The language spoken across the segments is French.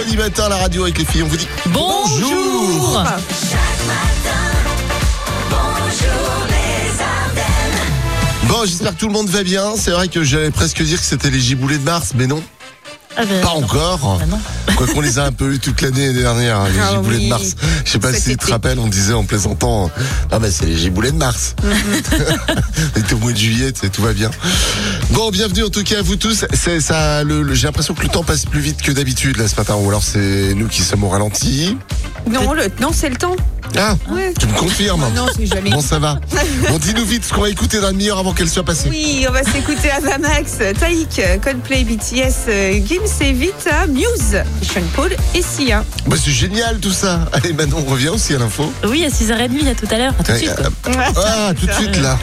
mercredi matin à la radio avec les filles. On vous dit Bonjour. Bon, j'espère que tout le monde va bien. C'est vrai que j'allais presque dire que c'était les giboulées de mars, mais non, Ah ben, pas non. encore. Ah non. Quoi qu'on les a un peu eu toute l'année dernière, les Ah giboulées oui. de mars. Je sais pas si tu te rappelles, on disait en plaisantant, ah mais c'est les giboulées de mars. On était au mois de juillet, tu sais, tout va bien. Bon, bienvenue en tout cas à vous tous. C'est ça, le, le- j'ai l'impression que le temps passe plus vite que d'habitude là ce matin, ou alors c'est nous qui sommes au ralenti. Non, le, non c'est le temps. Ah, Ouais. tu me confirmes. Non, c'est jamais. Bon, ça va. Bon, dis-nous vite ce qu'on va écouter dans le meilleur avant qu'elle soit passée. Oui, on va s'écouter Avamax, Taïk, Coldplay, BTS, euh, Gims et Vita, Muse, Sean Paul et Sia. Bah, c'est génial tout ça. Allez, Manon, on revient aussi à l'info. Oui, à 6h30, à tout à l'heure. À tout de suite. Euh, Ah, tout de suite là.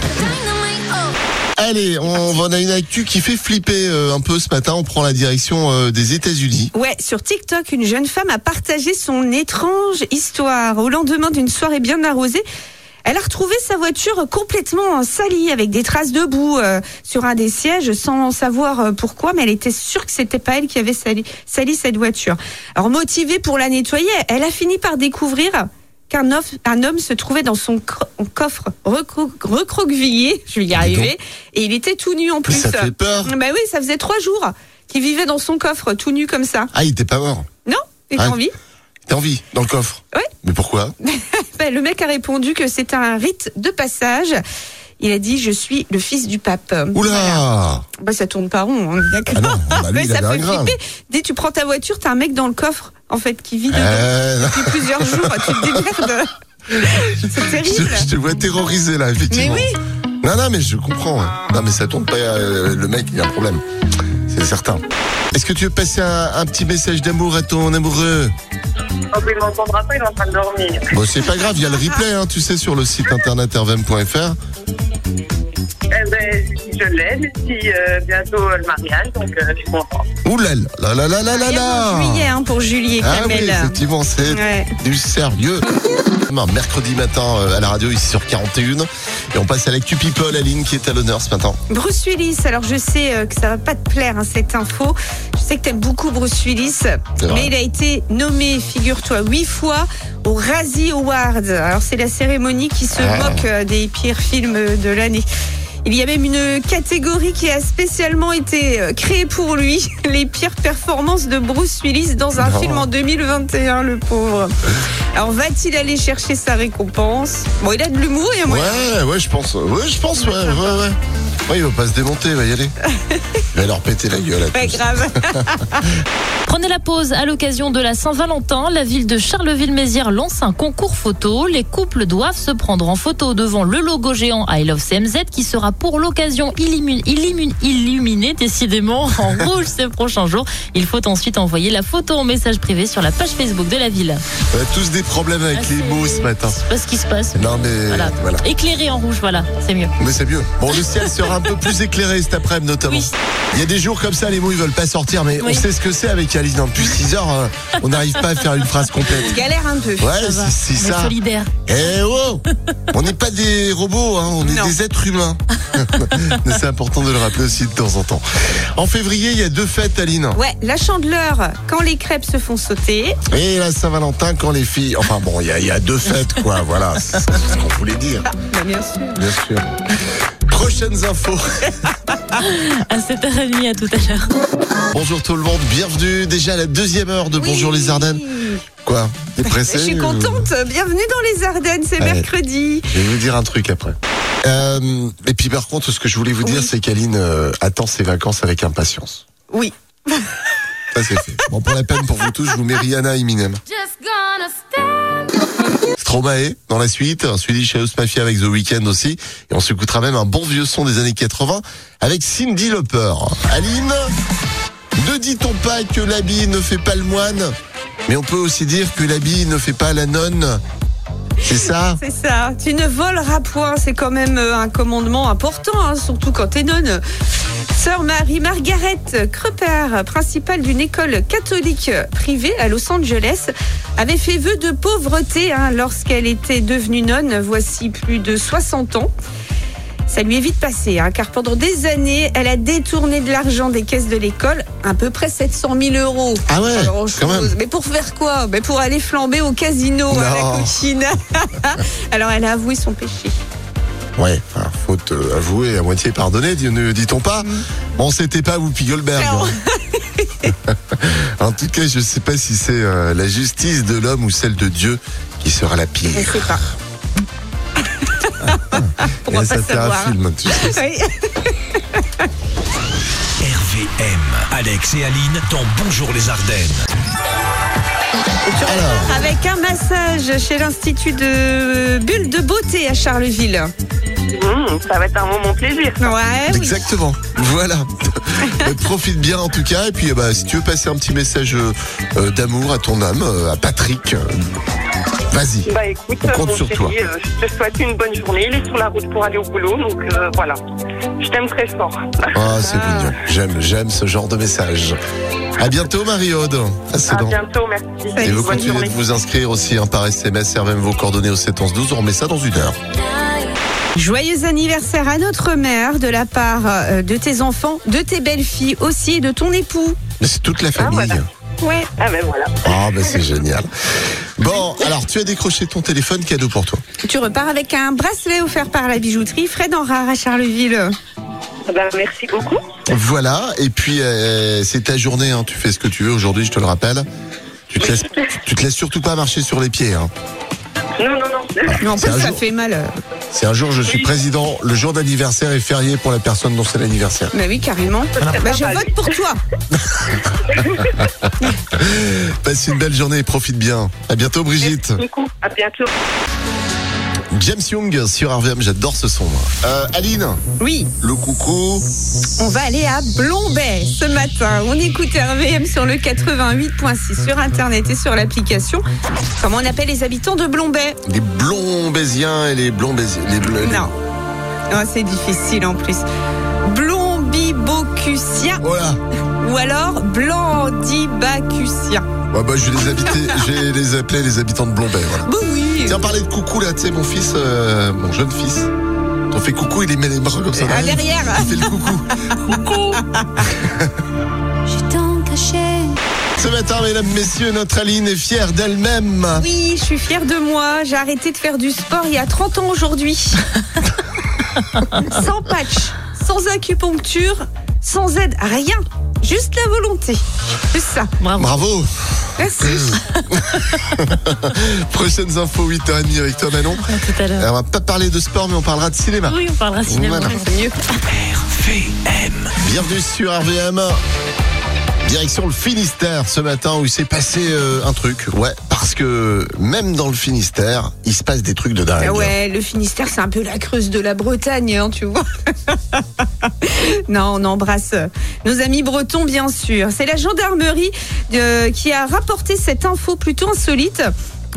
Allez, on on a une actu qui fait flipper euh, un peu ce matin. On prend la direction euh, des États-Unis. Ouais, sur TikTok, une jeune femme a partagé son étrange histoire. Au lendemain d'une soirée bien arrosée, elle a retrouvé sa voiture complètement salie, avec des traces de boue euh, sur un des sièges, sans savoir euh, pourquoi, mais elle était sûre que c'était pas elle qui avait sali, sali cette voiture. Alors motivée pour la nettoyer, elle a fini par découvrir qu'un un homme se trouvait dans son coffre recro- recroquevillé, je vais y arriver, et il était tout nu en plus. ça fait peur. Bah oui, ça faisait trois jours qu'il vivait dans son coffre, tout nu comme ça. Ah, il était pas mort. Non Il Ah. a envie T'as envie dans le coffre Ouais. Mais pourquoi Ben, Le mec a répondu que c'était un rite de passage. Il a dit Je suis le fils du pape. Oula Bah, ça tourne pas rond, on est Ah d'accord. non, bah lui, Mais il ça grain. flipper. Dès que tu prends ta voiture, t'as un mec dans le coffre, en fait, qui vit dedans Euh, depuis plusieurs jours. Tu te démerdes. C'est terrible. je te vois terrorisé là, effectivement. Mais oui. Non, non, mais je comprends. Non, mais ça tourne pas. euh, le mec, il y a un problème. C'est certain. Est-ce que tu veux passer un, un petit message d'amour à ton amoureux? Oh, mais il m'entendra pas, il est en train de dormir. Bon, c'est pas grave, il y a le replay, hein, tu sais, sur le site internet rvm.fr. Eh ben, je l'aide, si euh, bientôt euh, le mariage, donc euh, je suis contente. Ouh là là là là là là là en juillet hein, pour Julie et Ah oui, Kamel. effectivement, c'est Ouais. du sérieux. Mercredi matin euh, à la radio ici sur 41 et on passe à l'actu People Aline qui est à l'honneur ce matin. Bruce Willis, alors je sais euh, que ça va pas te plaire hein, cette info. Je sais que t'aimes beaucoup Bruce Willis, mais il a été nommé, figure-toi, huit fois au Razzie Award. Alors c'est la cérémonie qui se Ah. moque euh, des pires films de l'année. Il y a même une catégorie qui a spécialement été créée pour lui, les pires performances de Bruce Willis dans un Non. film en 2021, le pauvre. Alors va-t-il aller chercher sa récompense Bon, il a de l'humour et un moyen. Ouais, ouais, je pense. Ouais, je pense, ouais, ouais, ouais. Ouais, il va pas se démonter, il va y aller. Il va leur péter la gueule à Pas tous. grave. Prenez la pause à l'occasion de la Saint-Valentin. La ville de Charleville-Mézières lance un concours photo. Les couples doivent se prendre en photo devant le logo géant I Love CMZ qui sera pour l'occasion illuminé, illuminé, illuminé décidément en rouge ces prochains jours. Il faut ensuite envoyer la photo en message privé sur la page Facebook de la ville. On a tous des problèmes avec Ah, les mots ce matin. C'est pas ce qui se passe. Non, mais Voilà. voilà. Éclairé en rouge, voilà, c'est mieux. Mais c'est mieux. Bon, le ciel sera un peu plus éclairé cet après-midi, notamment. Oui. Il y a des jours comme ça, les mots ils veulent pas sortir, mais on sait ce que c'est avec Aline. Depuis 6 heures, euh, on n'arrive pas à faire une phrase complète. Galère un peu. Ouais, c'est c'est On est ça. solidaires. Eh oh On n'est pas des robots, hein, on est Non. des êtres humains. Mais c'est important de le rappeler aussi de temps en temps. En février, il y a deux fêtes, Aline. Ouais, la chandeleur, quand les crêpes se font sauter. Et la Saint-Valentin, quand les filles. Enfin bon, il y, a- il y a deux fêtes, quoi. Voilà, c'est ce qu'on voulait dire, Bah, bien sûr. bien sûr. Prochaines infos. À 7h30, à tout à l'heure. Bonjour tout le monde, bienvenue déjà à la deuxième heure de Bonjour les Ardennes. Quoi T'es pressé Je suis ou- contente. Bienvenue dans les Ardennes, c'est mercredi. Je vais vous dire un truc après. Euh, et puis par contre, ce que je voulais vous dire, c'est qu'Aline euh, attend ses vacances avec impatience. Oui. Ça c'est fait. Bon, pour la peine pour vous tous, je vous mets Rihanna Eminem. Stromae dans la suite, un Swedish House Mafia avec The Weeknd aussi. Et on s'écoutera même un bon vieux son des années 80 avec Cindy Lauper. Aline, ne dit-on pas que l'habit ne fait pas le moine? Mais on peut aussi dire que l'habit ne fait pas la nonne. C'est ça? C'est ça. Tu ne voleras point. C'est quand même euh, un commandement important, hein, surtout quand t'es nonne. Sœur Marie-Margaret Krupper, principale d'une école catholique privée à Los Angeles, avait fait vœu de pauvreté hein, lorsqu'elle était devenue nonne, voici plus de 60 ans. ça lui est vite passé, hein, car pendant des années, elle a détourné de l'argent des caisses de l'école, à peu près 700 000 euros. Ah ouais, quand même. Mais pour faire quoi? Mais Pour aller flamber au casino à la Non. cochine. Alors elle a avoué son péché. Ouais, enfin, faute euh, avouée, à moitié pardonnée, dit- ne dit-on pas Bon, c'était pas Whoopi Goldberg. Hein. en tout cas, je sais pas si c'est euh, la justice de l'homme ou celle de Dieu qui sera la pire. Je sais pas. On Et va ça pas fait un film, tu sais. Oui. RVM, Alex et Aline dans Bonjour les Ardennes. Alors, Avec un massage chez l'Institut de Bulle de Beauté à Charleville. Mmh, ça va être un moment plaisir. Ouais, oui. exactement. Voilà. Profite bien en tout cas. Et puis, euh, bah, si tu veux passer un petit message euh, euh, d'amour à ton âme, euh, à Patrick, euh, vas-y. Bah écoute, On compte mon sur chéri, toi. euh, je te souhaite une bonne journée. Il est sur la route pour aller au boulot, donc euh, voilà. Je t'aime très fort. Ah, c'est mignon. J'aime, j'aime ce genre de message. À bientôt, Marie-Aude. C'est À bientôt, merci. Et vous Bonne continuez journée. de vous inscrire aussi hein, par SMS, servez même vos coordonnées au 712. On remet ça dans une heure. Joyeux anniversaire à notre mère de la part euh, de tes enfants, de tes belles-filles aussi et de ton époux. Mais c'est toute la famille. voilà. Ouais. Ah ben voilà. Ah, bah c'est génial. Bon, alors tu as décroché ton téléphone, cadeau pour toi. Tu repars avec un bracelet offert par la bijouterie Fred en rare à Charleville. Ah ben, merci beaucoup. Voilà, et puis euh, c'est ta journée, hein. tu fais ce que tu veux aujourd'hui, je te le rappelle. Tu te laisses, tu te laisses surtout pas marcher sur les pieds. Hein. Non, non, non. En plus, ça jour. fait mal. C'est un jour, je suis président, le jour d'anniversaire est férié pour la personne dont c'est l'anniversaire. Bah oui, carrément. Bah, je vote pour toi. Passe une belle journée et profite bien. À bientôt Brigitte. Merci beaucoup. À bientôt. James Young sur RVM, j'adore ce son. Euh, Aline, Oui, le coucou. on va aller à Blombay ce matin. On écoute RVM sur le 88.6 sur Internet et sur l'application. Comment on appelle les habitants de Blombay? Les blonds béziens et les blonds béziens. Les. Non. Non, c'est difficile en plus. Blombibocucien Voilà. ou alors Blandibacucien. Ouais, bah, je vais les habiter, je vais les appeler les habitants de Blombay, voilà. Bah oui. Tiens, parler de coucou là, tu sais, mon fils, euh, mon jeune fils. On fait coucou, il met les bras comme ça. Ah, derrière. Il fait le coucou. Je t'en cachais. Ce matin, mesdames, messieurs, notre Aline est fière d'elle-même. Oui, je suis fière de moi. J'ai arrêté de faire du sport il y a 30 ans aujourd'hui. sans patch, sans acupuncture, sans aide, rien. Juste la volonté. C'est ça. Bravo. Bravo. Merci. Prochaines infos 8h30 avec toi, Manon. À tout à l'heure. On va pas parler de sport, mais on parlera de cinéma. Oui, on parlera cinéma. Voilà. C'est mieux. RVM. Bienvenue sur RVM. Direction le Finistère ce matin où il s'est passé euh, un truc. Ouais, parce que même dans le Finistère, il se passe des trucs de dingue. Ouais, le Finistère, c'est un peu la creuse de la Bretagne, hein, tu vois. non, on embrasse euh, nos amis bretons, bien sûr. C'est la gendarmerie euh, qui a rapporté cette info plutôt insolite.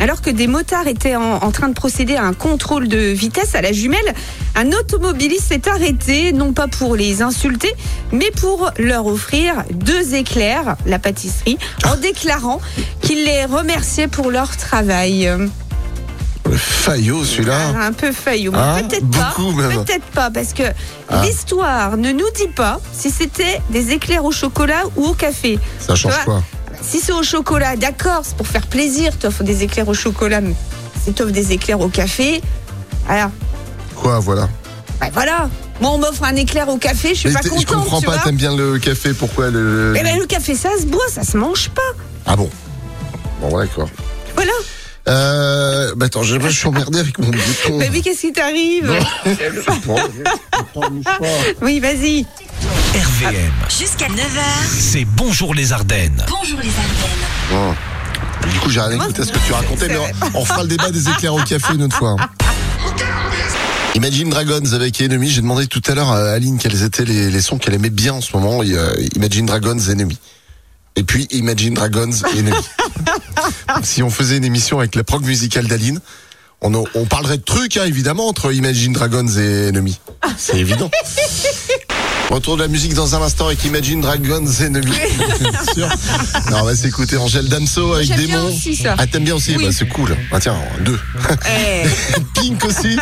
Alors que des motards étaient en, en train de procéder à un contrôle de vitesse à la jumelle, un automobiliste s'est arrêté, non pas pour les insulter, mais pour leur offrir deux éclairs, la pâtisserie, en déclarant qu'il les remerciait pour leur travail. Faillot, celui-là. Ah, un peu faillot. Hein peut-être pas. Peut-être pas, parce que Ah. l'histoire ne nous dit pas si c'était des éclairs au chocolat ou au café. Ça change quoi? Si c'est au chocolat, d'accord, c'est pour faire plaisir, t'offres des éclairs au chocolat, mais si t'offres des éclairs au café, alors, Quoi, voilà. bah voilà. Moi, on m'offre un éclair au café, je suis Mais pas t'es- contente, je comprends tu pas, vois. t'aimes bien le café, pourquoi le. Eh ben, le café, ça se boit, ça se mange pas. Ah bon? Bon, voilà, d'accord. Voilà. Euh. Bah attends, je, je suis emmerdé avec mon bouton. Bah oui, qu'est-ce qui t'arrive? Oui, vas-y. RVM. Jusqu'à 9h. C'est Bonjour les Ardennes. Bonjour les Ardennes. Bon. Du coup, j'ai rien écouté à ce que tu racontais, mais on, on fera le débat des éclairs au café une autre fois. Imagine Dragons avec Enemy. J'ai demandé tout à l'heure à Aline quels étaient les, les sons qu'elle aimait bien en ce moment. Et, euh, Imagine Dragons Enemy. Et puis Imagine Dragons Enemy. si on faisait une émission avec la prog musicale d'Aline, on, on parlerait de trucs, hein, évidemment, entre Imagine Dragons et Enemy. C'est évident. Retour de la musique dans un instant avec Imagine Dragons Enemy. Bien sûr. Alors, on va s'écouter Angèle Damso avec Démon. bien aussi ça. Ah, t'aimes bien aussi Oui. bah, C'est cool. Ah, tiens, deux. Eh, Pink aussi.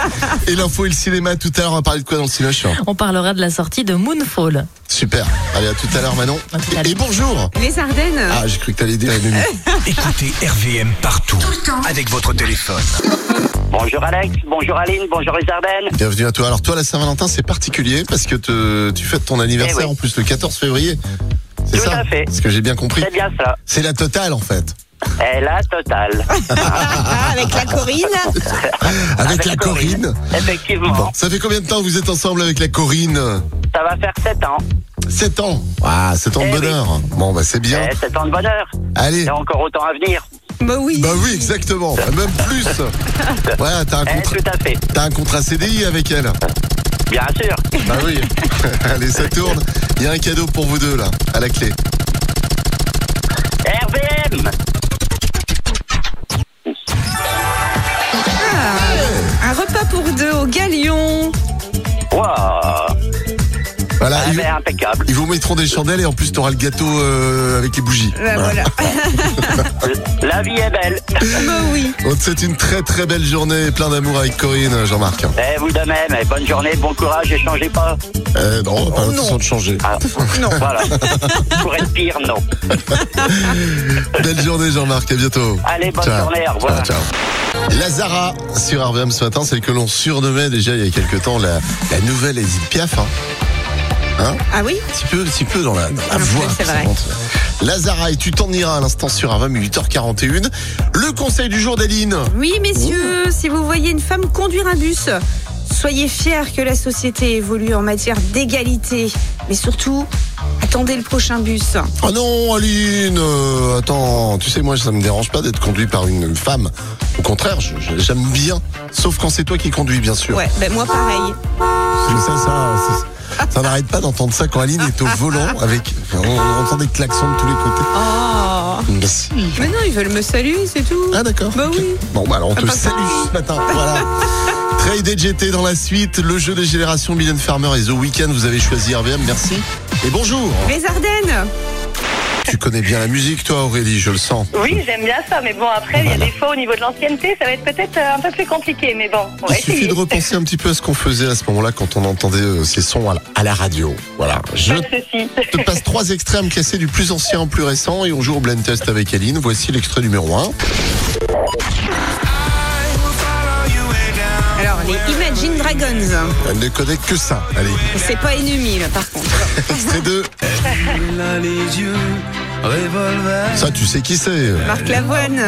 Et l'info et le cinéma tout à l'heure. On va parler de quoi dans le cinoche On parlera de la sortie de Moonfall. Super. Allez, à tout à l'heure, Manon. À tout. Et, et bonjour. les Ardennes. Ah, j'ai cru que t'allais dire Enemy. Écoutez RVM partout. Avec votre téléphone. Bonjour Alex, bonjour Aline, bonjour les Ardennes. Bienvenue à toi. Alors, toi, la Saint-Valentin, c'est particulier parce que te- tu fêtes ton anniversaire Eh oui. en plus le 14 février. C'est Tout ça à fait. Ce que j'ai bien compris. C'est bien ça. C'est la totale en fait. Et la totale. Ah, avec la Corinne. Avec, la Corinne. Effectivement. Bon, ça fait combien de temps que vous êtes ensemble avec la Corinne Ça va faire 7 ans. 7 ans. Ah, 7 ans de Eh oui. bonheur. Bon, bah c'est bien. Et 7 ans de bonheur. Allez. Et encore autant à venir. Bah oui. Bah oui, exactement. Bah, Même plus. Voilà, t'as un, Eh, contrat, tout à fait. t'as un contrat CDI avec elle. Bien sûr. Bah oui. Allez, ça tourne. Il y a un cadeau pour vous deux là, à la clé. RVM. Un repas pour deux au Galion. Wow. Ah, ils, impeccable. ils vous mettront des chandelles et en plus t'auras le gâteau euh, avec les bougies. Bah, voilà. La vie est belle. bah oui. On te souhaite une très très belle journée et plein d'amour avec Corinne, Jean-Marc. Et vous de même. Et bonne journée, bon courage et changez pas. Euh, non, pas Oh, de changer. Ah, Non. Voilà. Pour être pire, non. Belle journée Jean-Marc, à bientôt. Allez, bonne Ciao. journée, au revoir. Ciao, ciao. Lazara sur RVM ce matin, celle que l'on surnommait déjà il y a quelques temps la, la nouvelle Edith Piaf. Hein. Ah oui Un petit peu, un petit peu dans la, dans la Un peu, voix. c'est vrai. Lazara, et tu t'en iras à l'instant sur RVM 8h41. Le conseil du jour d'Aline. Oui, messieurs, si vous voyez une femme conduire un bus, soyez fiers que la société évolue en matière d'égalité. Mais surtout, attendez le prochain bus. Oh non, Aline, euh, attends, tu sais, moi, ça me dérange pas d'être conduit par une femme. Au contraire, j'aime bien. Sauf quand c'est toi qui conduis, bien sûr. Ouais, ben moi pareil. C'est ça, ça, ça, n'arrête pas d'entendre ça quand Aline est au volant avec. On, on entend des klaxons de tous les côtés. Oh Mais si. Mais non, ils veulent me saluer, c'est tout. Ah d'accord. Bah oui. Bon bah alors on te Ah, pas salue ce matin. Voilà. Trade GT dans la suite, le jeu des générations Mylène Farmer et The Weeknd, vous avez choisi RVM, merci. Et bonjour. Les Ardennes Tu connais bien la musique toi Aurélie, je le sens. Oui, j'aime bien ça, mais bon, après, il y a des fois au niveau de l'ancienneté, ça va être peut-être euh, un peu plus compliqué, mais bon, on Il va suffit essayer. de repenser un petit peu à ce qu'on faisait à ce moment-là quand on entendait euh, ces sons à la, radio. Voilà. Je te passe trois extraits à me classer du plus ancien au plus récent et on joue au blind test avec Aline. Voici l'extrait numéro 1. Imagine Dragons. Elle ne connaît que ça. Allez, C'est pas ennemi, là, par contre. extrait 2. Ça, tu sais qui c'est. Marc Lavoine.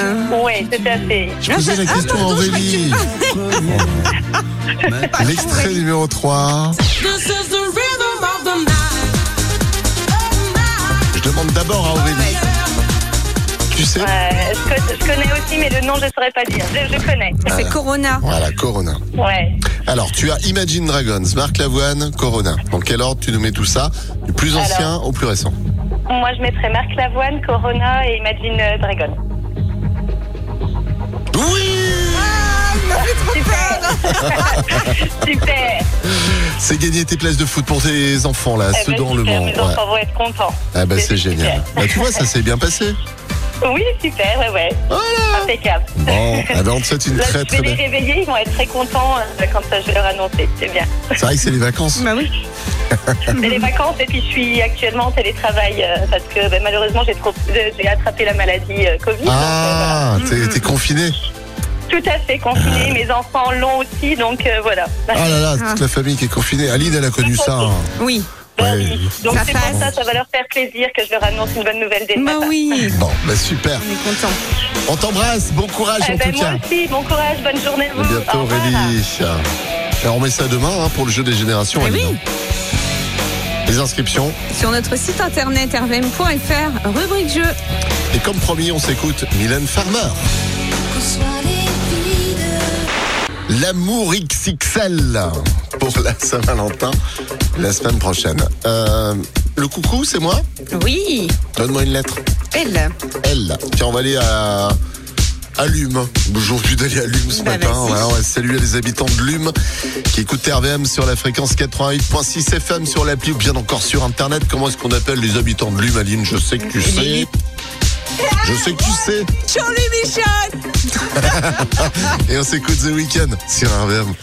Oui, tout à fait. Je posais la Ah, question à pardon, je Aurélie. L'extrait numéro 3. Je demande d'abord à Aurélie. Tu sais je, co- je connais aussi, mais le nom, je ne saurais pas dire. Je, je connais. C'est Corona. Voilà, Corona. Ouais. Alors, tu as Imagine Dragons, Marc Lavoine, Corona. Dans quel ordre tu nous mets tout ça Du plus ancien au plus récent? Moi, je mettrais Marc Lavoine, Corona et Imagine euh, Dragon. Oui Super. C'est gagner tes places de foot pour tes enfants, là, Eh ceux ben, dans le super. Mes Ouais. enfants vont être contents. Ah bah c'est super. génial. Bah tu vois, ça s'est bien passé. Oui, super, ouais, ouais. Impeccable. Bon, ah on te souhaite une Là, très je très vais les belle. réveiller, ils vont être très contents euh, quand euh, je vais leur annoncer. C'est bien. C'est vrai que c'est les vacances. Bah oui. C'est les vacances et puis je suis actuellement en télétravail euh, parce que ben, malheureusement j'ai trop j'ai attrapé la maladie euh, Covid. donc, Ah, euh, t'es t'es confiné. voilà. Tout à fait confiné, mes enfants l'ont aussi, donc euh, voilà. Ah là là, toute la famille qui est confinée. Aline, elle a connu ça. hein. Oui. Oui. Donc Ça c'est pour ça, ça va leur faire plaisir que je leur annonce une bonne nouvelle dès le Bah matin. oui. Bon, bah super. On est content. On t'embrasse. Bon courage Eh en ben, tout moi cas. aussi, bon courage, bonne journée à À vous. bientôt Au revoir. Aurélie. Et on remet ça demain hein, pour le jeu des générations. Eh oui. Les inscriptions. Sur notre site internet rvm.fr, rubrique jeu. Et comme promis, on s'écoute Mylène Farmer. L'amour XXL pour la Saint-Valentin la semaine prochaine. Euh, le coucou, c'est moi? Oui. Donne-moi une lettre. Elle. L. Tiens, on va aller à, à Lume. Aujourd'hui d'aller à Lume ce Bah, matin. Voilà, on va saluer les habitants de Lume qui écoutent RVM sur la fréquence 88.6 FM sur l'appli ou bien encore sur internet. Comment est-ce qu'on appelle les habitants de Lume, Aline? Je sais que tu sais. Je sais que tu sais. Charlie Michel Et on s'écoute The Weeknd sur RVM.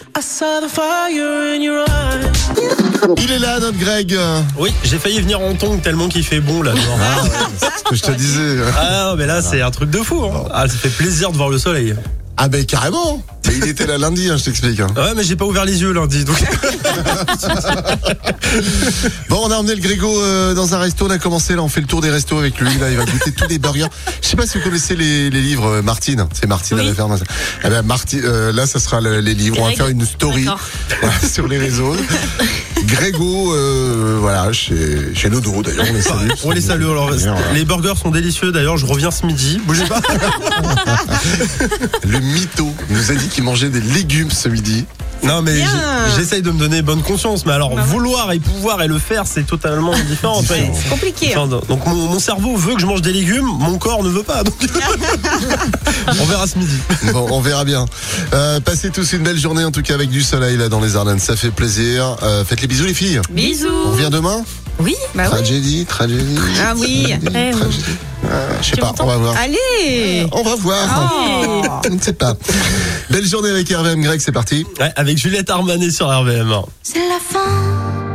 Il est là, notre Greg. Oui, j'ai failli venir en tongue tellement qu'il fait bon là dehors. Ce que je te disais. Ah mais là c'est un truc de fou. Hein. Ah ça fait plaisir de voir le soleil. Ah ben carrément. Il était là lundi, hein, je t'explique. hein. Ouais mais j'ai pas ouvert les yeux lundi donc. Bon, on a emmené le Grégo euh, dans un resto. On a commencé là, on fait le tour des restos avec lui. Là, il va goûter tous les burgers. Je sais pas si vous connaissez les, les livres euh, Martine. C'est Martine à la ferme. Eh ben, euh, là, ça sera le- les livres. On va Greg. faire une story D'accord. voilà, sur les réseaux. Grégo, euh, voilà, chez, chez Nodo d'ailleurs. On les salue. On les salue alors. Voilà. Les burgers sont délicieux d'ailleurs. Je reviens ce midi. Bougez pas. Le mytho nous a dit qu'il mangeait des légumes ce midi. Non mais j'essaye de me donner bonne conscience. Mais alors vouloir et pouvoir et le faire c'est totalement différent. C'est compliqué. hein. Enfin, donc mon, mon cerveau veut que je mange des légumes, mon corps ne veut pas. Donc on verra ce midi. Bon, on verra bien. Euh, passez tous une belle journée en tout cas avec du soleil là dans les Ardennes. Ça fait plaisir. Euh, faites les bisous les filles. On Bisous. revient demain? Oui. Bah oui. Tragédie, tragédie. Ah oui. tragédie, Eh oui. tragédie. Euh, je sais pas, on va voir. Allez On va voir. Oh. On ne sait pas. Belle journée avec RVM Greg, c'est parti. Ouais, avec Juliette Armanet sur RVM. C'est la fin